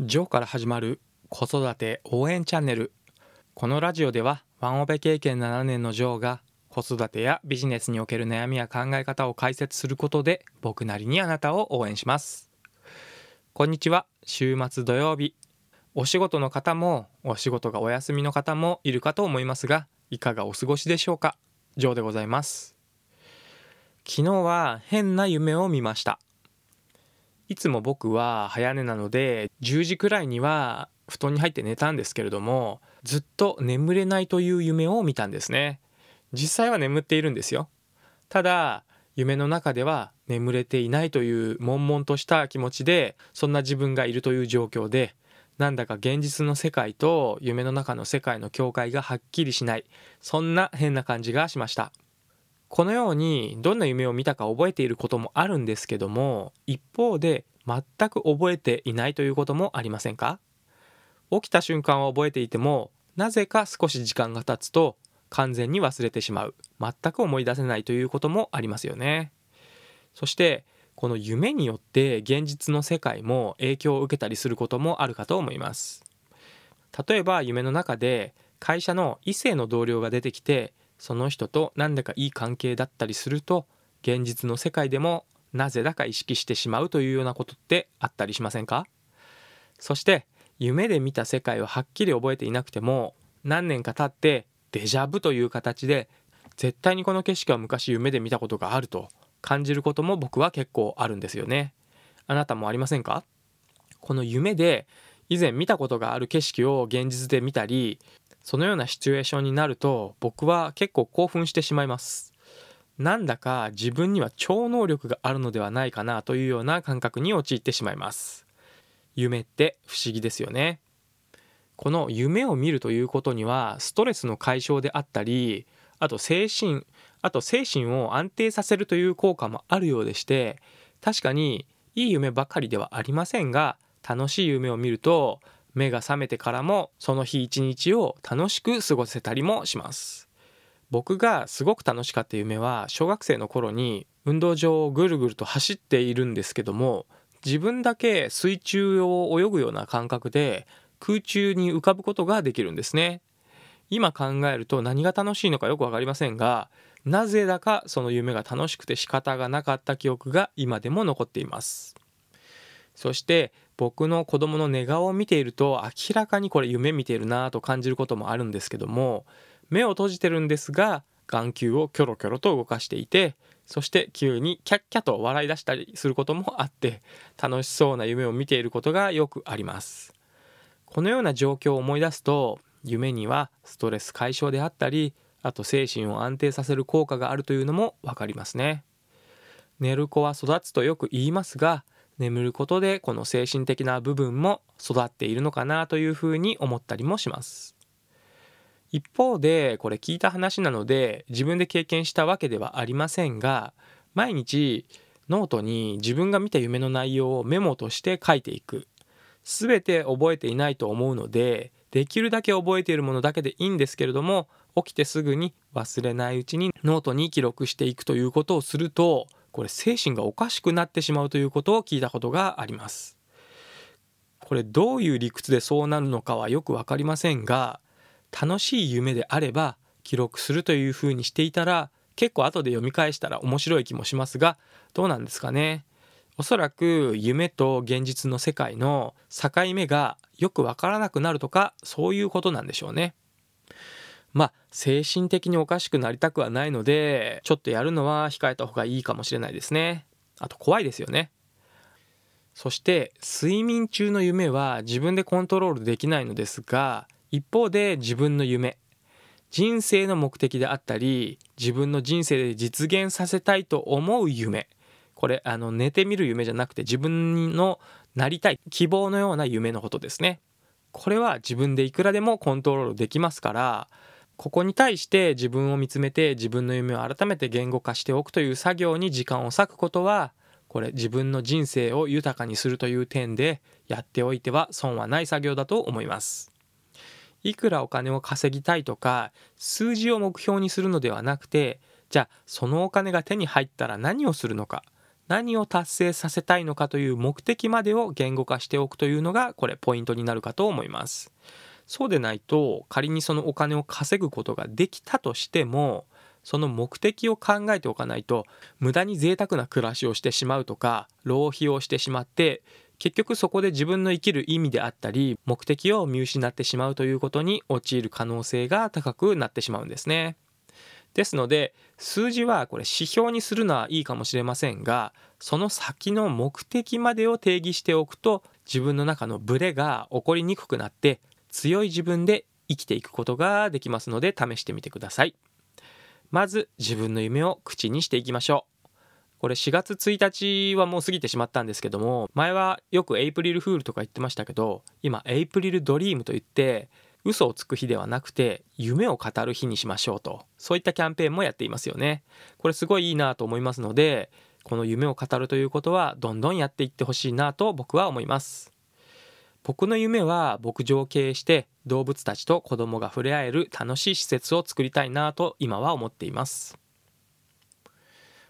ジョーから始まる子育て応援チャンネル。このラジオではワンオペ経験7年のジョーが子育てやビジネスにおける悩みや考え方を解説することで僕なりにあなたを応援します。こんにちは。週末土曜日。お仕事の方もお仕事がお休みの方もいるかと思いますがいかがお過ごしでしょうか？ジョーでございます。昨日は変な夢を見ました。いつも僕は早寝なので10時くらいには布団に入って寝たんですけれどもずっと眠れないという夢を見たんですね。実際は眠っているんですよ。ただ夢の中では眠れていないという悶々とした気持ちでそんな自分がいるという状況でなんだか現実の世界と夢の中の世界の境界がはっきりしない。そんな変な感じがしました。このようにどんな夢を見たか覚えていることもあるんですけども一方で全く覚えていないということもありませんか？起きた瞬間は覚えていてもなぜか少し時間が経つと完全に忘れてしまう。全く思い出せないということもありますよね。そしてこの夢によって現実の世界も影響を受けたりすることもあるかと思います。例えば夢の中で会社の異性の同僚が出てきてその人と何だかいい関係だったりすると現実の世界でもなぜだか意識してしまうというようなことってあったりしませんか？そして夢で見た世界をはっきり覚えていなくても何年か経ってデジャブという形で絶対にこの景色は昔夢で見たことがあると感じることも僕は結構あるんですよね。あなたもありませんか？この夢で以前見たことがある景色を現実で見たりそのようなシチュエーションになると僕は結構興奮してしまいます。なんだか自分には超能力があるのではないかなというような感覚に陥ってしまいます。夢って不思議ですよね。この夢を見るということにはストレスの解消であったりあと精神あと精神を安定させるという効果もあるようでして確かにいい夢ばかりではありませんが楽しい夢を見ると目が覚めてからもその日一日を楽しく過ごせたりもします。僕がすごく楽しかった夢は小学生の頃に運動場をぐるぐると走っているんですけども自分だけ水中を泳ぐような感覚で空中に浮かぶことができるんですね。今考えると何が楽しいのかよく分かりませんがなぜだかその夢が楽しくて仕方がなかった記憶が今でも残っています。そして僕の子供の寝顔を見ていると明らかにこれ夢見ているなと感じることもあるんですけども目を閉じてるんですが眼球をキョロキョロと動かしていてそして急にキャッキャと笑い出したりすることもあって楽しそうな夢を見ていることがよくあります。このような状況を思い出すと夢にはストレス解消であったりあと精神を安定させる効果があるというのも分かりますね。寝る子は育つとよく言いますが眠ることでこの精神的な部分も育っているのかなというふうに思ったりもします。一方でこれ聞いた話なので自分で経験したわけではありませんが毎日ノートに自分が見た夢の内容をメモとして書いていく。全て覚えていないと思うのでできるだけ覚えているものだけでいいんですけれども起きてすぐに忘れないうちにノートに記録していくということをするとこれ精神がおかしくなってしまうということを聞いたことがありますこれどういう理屈でそうなるのかはよく分かりませんが楽しい夢であれば記録するというふうにしていたら結構後で読み返したら面白い気もしますがどうなんですかねおそらく夢と現実の世界の境目がよくわからなくなるとかそういうことなんでしょうね。まあ精神的におかしくなりたくはないのでちょっとやるのは控えた方がいいかもしれないですね。あと怖いですよね。そして睡眠中の夢は自分でコントロールできないのですが一方で自分の夢。人生の目的であったり自分の人生で実現させたいと思う夢。これあの寝てみる夢じゃなくて自分のなりたい希望のような夢のことですね。これは自分でいくらでもコントロールできますからここに対して自分を見つめて自分の夢を改めて言語化しておくという作業に時間を割くことはこれ自分の人生を豊かにするという点でやっておいては損はない作業だと思います。いくらお金を稼ぎたいとか数字を目標にするのではなくてじゃあそのお金が手に入ったら何をするのか何を達成させたいのかという目的までを言語化しておくというのがこれポイントになるかと思います。そうでないと仮にそのお金を稼ぐことができたとしてもその目的を考えておかないと無駄に贅沢な暮らしをしてしまうとか浪費をしてしまって結局そこで自分の生きる意味であったり目的を見失ってしまうということに陥る可能性が高くなってしまうんですね。ですので数字はこれ指標にするのはいいかもしれませんがその先の目的までを定義しておくと自分の中のブレが起こりにくくなって強い自分で生きていくことができますので試してみてください。まず自分の夢を口にしていきましょう。これ4月1日はもう過ぎてしまったんですけども前はよくエイプリルフールとか言ってましたけど今エイプリルドリームといって嘘をつく日ではなくて夢を語る日にしましょうと。そういったキャンペーンもやっていますよね。これすごいいいなと思いますのでこの夢を語るということはどんどんやっていってほしいなと僕は思います。僕の夢は牧場を経営して動物たちと子供が触れ合える楽しい施設を作りたいなと今は思っています。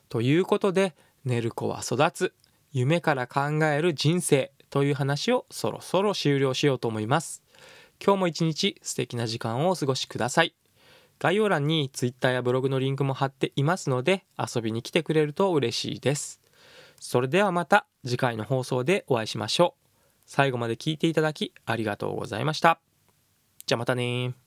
ということで寝る子は育つ夢から考える人生という話をそろそろ終了しようと思います。今日も一日素敵な時間をお過ごしください。概要欄に Twitter やブログのリンクも貼っていますので遊びに来てくれると嬉しいです。それではまた次回の放送でお会いしましょう。最後まで聞いていただきありがとうございました。じゃあまたね